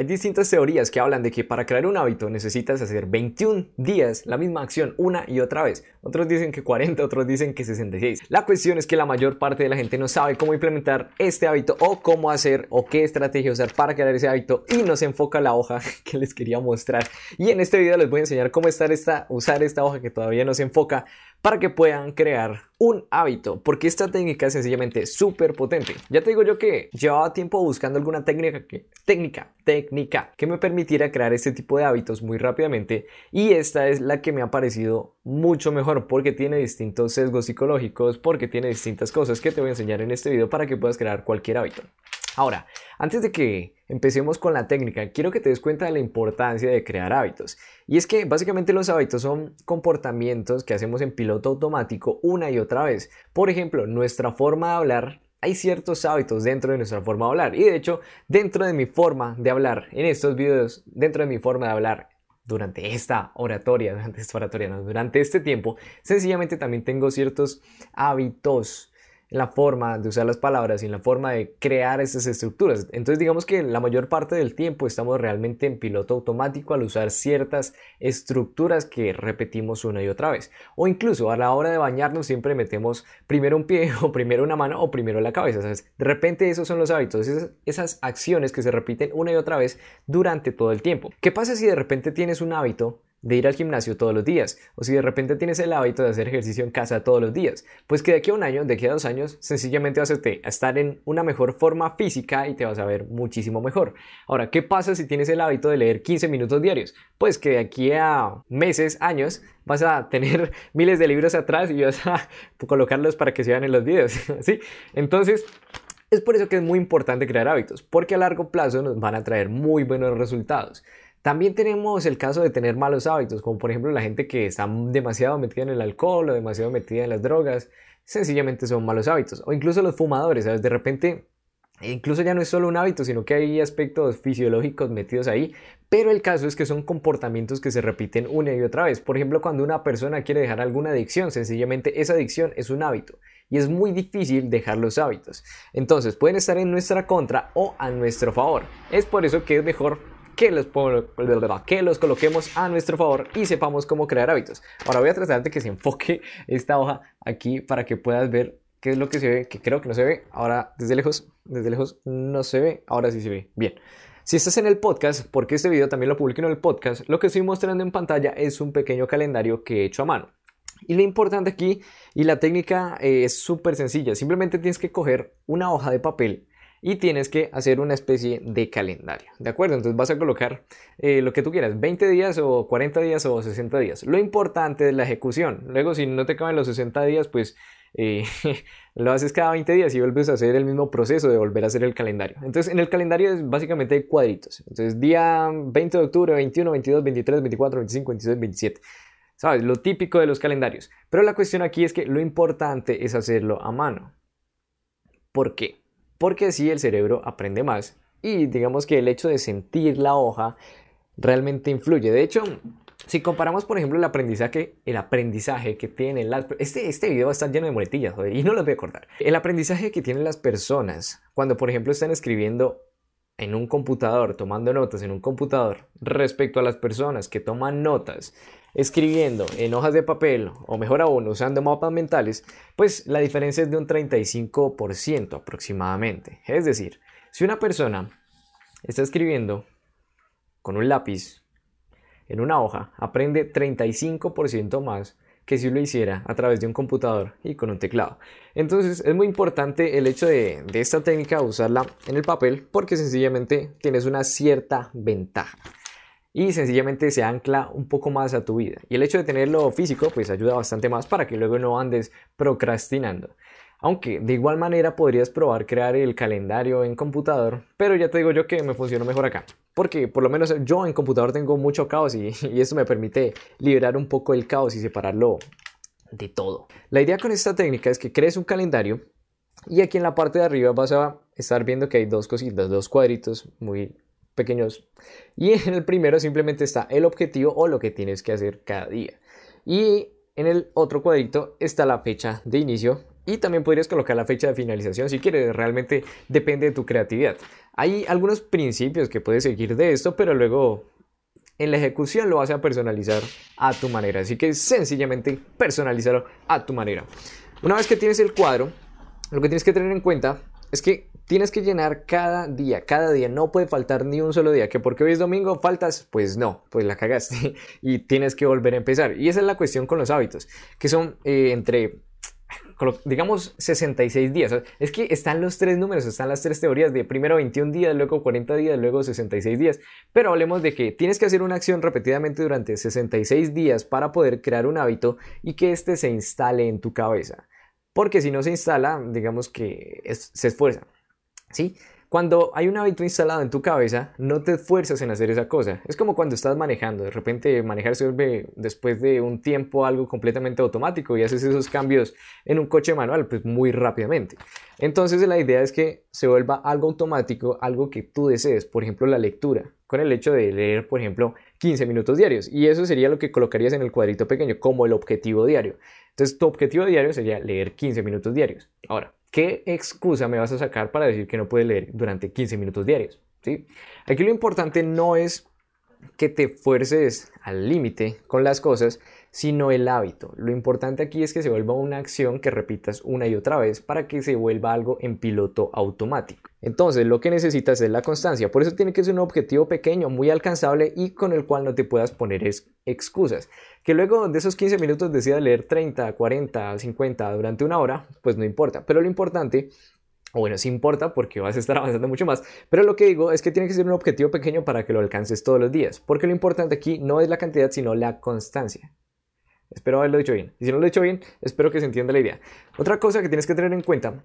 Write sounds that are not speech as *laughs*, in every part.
Hay distintas teorías que hablan de que para crear un hábito necesitas hacer 21 días la misma acción una y otra vez. Otros dicen que 40, otros dicen que 66. La cuestión es que la mayor parte de la gente no sabe cómo implementar este hábito o cómo hacer o qué estrategia usar para crear ese hábito y no se enfoca la hoja *laughs* que les quería mostrar. Y en este video les voy a enseñar cómo usar esta hoja que todavía no se enfoca para que puedan crear un hábito, porque esta técnica es sencillamente súper potente. Ya te digo yo que llevaba tiempo buscando alguna técnica que, técnica, técnica que me permitiera crear este tipo de hábitos muy rápidamente y esta es la que me ha parecido mucho mejor porque tiene distintos sesgos psicológicos, porque tiene distintas cosas que te voy a enseñar en este video para que puedas crear cualquier hábito. Ahora, antes de que empecemos con la técnica, quiero que te des cuenta de la importancia de crear hábitos. Y es que básicamente los hábitos son comportamientos que hacemos en piloto automático una y otra vez. Por ejemplo, nuestra forma de hablar hay ciertos hábitos dentro de nuestra forma de hablar. Y de hecho, dentro de mi forma de hablar en estos videos, dentro de mi forma de hablar durante esta oratoria, *laughs* durante esta oratoria, durante este tiempo, sencillamente también tengo ciertos hábitos en la forma de usar las palabras y en la forma de crear esas estructuras. Entonces digamos que la mayor parte del tiempo estamos realmente en piloto automático al usar ciertas estructuras que repetimos una y otra vez. O incluso a la hora de bañarnos siempre metemos primero un pie *laughs* o primero una mano o primero la cabeza. De repente esos son los hábitos, esas, esas acciones que se repiten una y otra vez durante todo el tiempo. ¿Qué pasa si de repente tienes un hábito de ir al gimnasio todos los días, o si de repente tienes el hábito de hacer ejercicio en casa todos los días, pues que de aquí a un año, de aquí a dos años, sencillamente vas a estar en una mejor forma física y te vas a ver muchísimo mejor. Ahora, ¿qué pasa si tienes el hábito de leer 15 minutos diarios? Pues que de aquí a meses, años, vas a tener *laughs* miles de libros atrás y vas a *laughs* colocarlos para que se vean en los videos, *laughs* ¿sí? Entonces, es por eso que es muy importante crear hábitos, porque a largo plazo nos van a traer muy buenos resultados. También tenemos el caso de tener malos hábitos, como por ejemplo la gente que está demasiado metida en el alcohol o demasiado metida en las drogas, sencillamente son malos hábitos. O incluso los fumadores, ¿sabes? De repente, incluso ya no es solo un hábito, sino que hay aspectos fisiológicos metidos ahí. Pero el caso es que son comportamientos que se repiten una y otra vez. Por ejemplo, cuando una persona quiere dejar alguna adicción, sencillamente esa adicción es un hábito y es muy difícil dejar los hábitos. Entonces pueden estar en nuestra contra o a nuestro favor. Es por eso que es mejor que los, que los coloquemos a nuestro favor y sepamos cómo crear hábitos. Ahora voy a tratar de que se enfoque esta hoja aquí para que puedas ver qué es lo que se ve, que creo que no se ve. Ahora desde lejos, desde lejos no se ve, ahora sí se ve. Bien. Si estás en el podcast, porque este video también lo publico en el podcast, lo que estoy mostrando en pantalla es un pequeño calendario que he hecho a mano. Y lo importante aquí, y la técnica eh, es súper sencilla, simplemente tienes que coger una hoja de papel y tienes que hacer una especie de calendario, ¿de acuerdo? Entonces vas a colocar eh, lo que tú quieras, 20 días o 40 días o 60 días. Lo importante es la ejecución. Luego, si no te caben los 60 días, pues eh, *laughs* lo haces cada 20 días y vuelves a hacer el mismo proceso de volver a hacer el calendario. Entonces, en el calendario es básicamente cuadritos. Entonces, día 20 de octubre, 21, 22, 23, 24, 25, 26, 27. ¿Sabes? Lo típico de los calendarios. Pero la cuestión aquí es que lo importante es hacerlo a mano. ¿Por qué? Porque así el cerebro aprende más y digamos que el hecho de sentir la hoja realmente influye. De hecho, si comparamos, por ejemplo, el aprendizaje, el aprendizaje que tienen las... Este, este video estar lleno de muletillas, y no lo voy a cortar. El aprendizaje que tienen las personas cuando, por ejemplo, están escribiendo en un computador, tomando notas en un computador, respecto a las personas que toman notas escribiendo en hojas de papel o mejor aún usando mapas mentales, pues la diferencia es de un 35% aproximadamente. Es decir, si una persona está escribiendo con un lápiz en una hoja, aprende 35% más que si lo hiciera a través de un computador y con un teclado. Entonces es muy importante el hecho de, esta técnica usarla en el papel porque sencillamente tienes una cierta ventaja y sencillamente se ancla un poco más a tu vida. Y el hecho de tenerlo físico pues ayuda bastante más para que luego no andes procrastinando. Aunque de igual manera podrías probar crear el calendario en computador, pero ya te digo yo que me funciona mejor acá. Porque por lo menos yo en computador tengo mucho caos y, *laughs* y eso me permite liberar un poco el caos y separarlo de todo. La idea con esta técnica es que crees un calendario y aquí en la parte de arriba vas a estar viendo que hay dos cositas, dos cuadritos muy pequeños. Y en el primero simplemente está el objetivo o lo que tienes que hacer cada día. Y en el otro cuadrito está la fecha de inicio Y también podrías colocar la fecha de finalización si quieres, realmente depende de tu creatividad. Hay algunos principios que puedes seguir de esto, pero luego en la ejecución lo vas a personalizar a tu manera. Así que sencillamente personalízalo a tu manera. Una vez que tienes el cuadro, lo que tienes que tener en cuenta es que tienes que llenar cada día, cada día, no puede faltar ni un solo día, que porque hoy es domingo faltas, pues no, pues la cagaste *laughs* y tienes que volver a empezar. Y esa es la cuestión con los hábitos, que son eh, entre digamos 66 días. Es que están los tres números, están las tres teorías de primero 21 días, luego 40 días, luego 66 días. Pero hablemos de que tienes que hacer una acción repetidamente durante 66 días para poder crear un hábito y que éste se instale en tu cabeza. Porque si no se instala, digamos que se esfuerza. ¿Sí? Cuando hay un hábito instalado en tu cabeza, no te esfuerzas en hacer esa cosa. Es como cuando estás manejando. De repente manejar se vuelve después de un tiempo algo completamente automático y haces esos cambios en un coche manual pues muy rápidamente. Entonces la idea es que se vuelva algo automático, algo que tú desees. Por ejemplo, la lectura. Con el hecho de leer, por ejemplo, 15 minutos diarios. Y eso sería lo que colocarías en el cuadrito pequeño como el objetivo diario. Entonces tu objetivo diario sería leer 15 minutos diarios. Ahora, ¿qué excusa me vas a sacar para decir que no puedes leer durante 15 minutos diarios? ¿Sí? Aquí lo importante no es que te fuerces al límite con las cosas, sino el hábito. Lo importante aquí es que se vuelva una acción que repitas una y otra vez para que se vuelva algo en piloto automático. Entonces, lo que necesitas es la constancia. Por eso tiene que ser un objetivo pequeño, muy alcanzable y con el cual no te puedas poner excusas. Que luego de esos 15 minutos decidas leer 30, 40, 50 durante una hora, pues no importa. Pero lo importante bueno, sí importa porque vas a estar *laughs* avanzando mucho más, pero lo que digo es que tiene que ser un objetivo pequeño para que lo alcances todos los días, porque lo importante aquí no es la cantidad, sino la constancia. Espero haberlo dicho bien. Y si no lo he dicho bien, espero que se entienda la idea. Otra cosa que tienes que tener en cuenta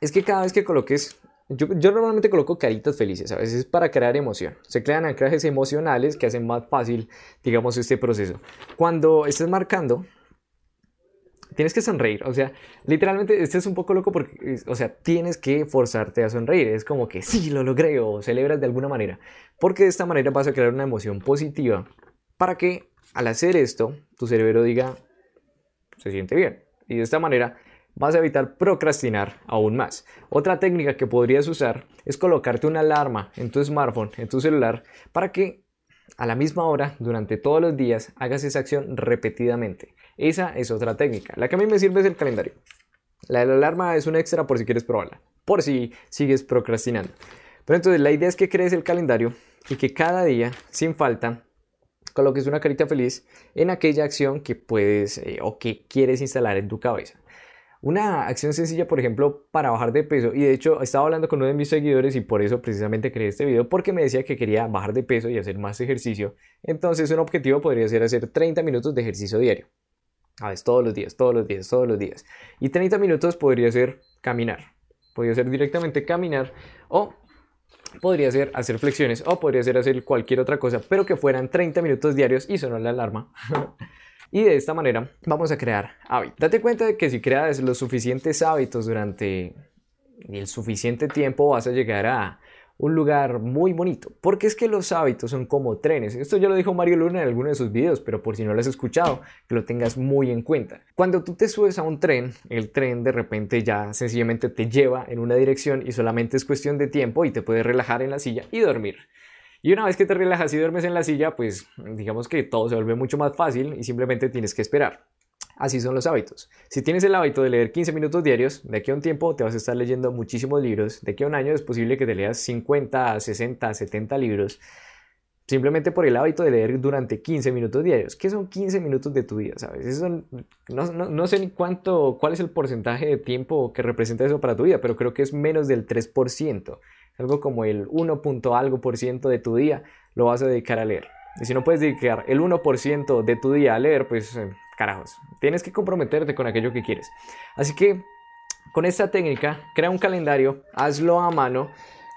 es que cada vez que coloques yo, yo, normalmente coloco caritas felices, a veces para crear emoción. Se crean anclajes emocionales que hacen más fácil, digamos, este proceso. Cuando estés marcando, tienes que sonreír. O sea, literalmente, este es un poco loco porque, o sea, tienes que forzarte a sonreír. Es como que sí, lo logré o celebras de alguna manera. Porque de esta manera vas a crear una emoción positiva para que al hacer esto, tu cerebro diga, se siente bien. Y de esta manera vas a evitar procrastinar aún más. Otra técnica que podrías usar es colocarte una alarma en tu smartphone, en tu celular, para que a la misma hora, durante todos los días, hagas esa acción repetidamente. Esa es otra técnica. La que a mí me sirve es el calendario. La alarma es un extra por si quieres probarla, por si sigues procrastinando. Pero entonces la idea es que crees el calendario y que cada día, sin falta, coloques una carita feliz en aquella acción que puedes eh, o que quieres instalar en tu cabeza. Una acción sencilla, por ejemplo, para bajar de peso. Y de hecho, estaba hablando con uno de mis seguidores y por eso precisamente creé este video, porque me decía que quería bajar de peso y hacer más ejercicio. Entonces, un objetivo podría ser hacer 30 minutos de ejercicio diario. A ver, todos los días, todos los días, todos los días. Y 30 minutos podría ser caminar. Podría ser directamente caminar o podría ser hacer flexiones o podría ser hacer cualquier otra cosa, pero que fueran 30 minutos diarios y sonó la alarma. *laughs* y de esta manera vamos a crear hábitos. Date cuenta de que si creas los suficientes hábitos durante el suficiente tiempo vas a llegar a un lugar muy bonito, porque es que los hábitos son como trenes. Esto ya lo dijo Mario Luna en alguno de sus videos, pero por si no lo has escuchado, que lo tengas muy en cuenta. Cuando tú te subes a un tren, el tren de repente ya sencillamente te lleva en una dirección y solamente es cuestión de tiempo y te puedes relajar en la silla y dormir. Y una vez que te relajas y duermes en la silla, pues digamos que todo se vuelve mucho más fácil y simplemente tienes que esperar. Así son los hábitos. Si tienes el hábito de leer 15 minutos diarios, de aquí a un tiempo te vas a estar leyendo muchísimos libros. De aquí a un año es posible que te leas 50, 60, 70 libros. Simplemente por el hábito de leer durante 15 minutos diarios. ¿Qué son 15 minutos de tu vida? ¿Sabes? Eso no, no, sé ni cuánto, cuál es el porcentaje de tiempo que representa eso para tu vida, pero creo que es menos del 3%. Algo como el 1. algo por ciento de tu día lo vas a dedicar a leer. Y si no puedes dedicar el 1% de tu día a leer, pues eh, carajos, tienes que comprometerte con aquello que quieres. Así que con esta técnica, crea un calendario, hazlo a mano,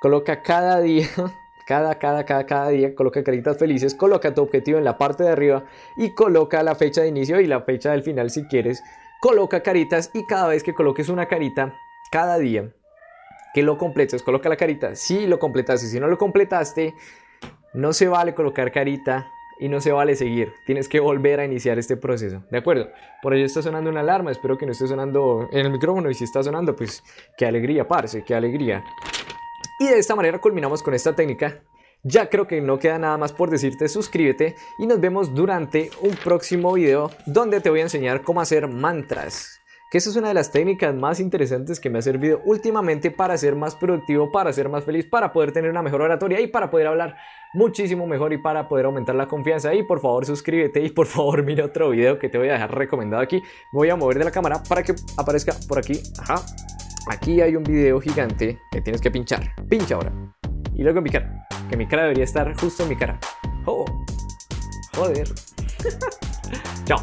coloca cada día, *laughs* cada, cada, cada, cada día, coloca caritas felices, coloca tu objetivo en la parte de arriba y coloca la fecha de inicio y la fecha del final si quieres. Coloca caritas y cada vez que coloques una carita, cada día que lo completes, coloca la carita. Si lo completaste, si no lo completaste, no se vale colocar carita y no se vale seguir. Tienes que volver a iniciar este proceso. ¿De acuerdo? Por ello está sonando una alarma. Espero que no esté sonando en el micrófono. Y si está sonando, pues qué alegría, parce, qué alegría. Y de esta manera culminamos con esta técnica. Ya creo que no queda nada más por decirte suscríbete y nos vemos durante un próximo video donde te voy a enseñar cómo hacer mantras que esa es una de las técnicas más interesantes que me ha servido últimamente para ser más productivo, para ser más feliz, para poder tener una mejor oratoria y para poder hablar muchísimo mejor y para poder aumentar la confianza. Y por favor suscríbete y por favor mira otro video que te voy a dejar recomendado aquí. voy a mover de la cámara para que aparezca por aquí. Ajá. Aquí hay un video gigante que tienes que pinchar. Pincha ahora. Y luego en mi cara. Que mi cara debería estar justo en mi cara. Oh. Joder. *laughs* Chao.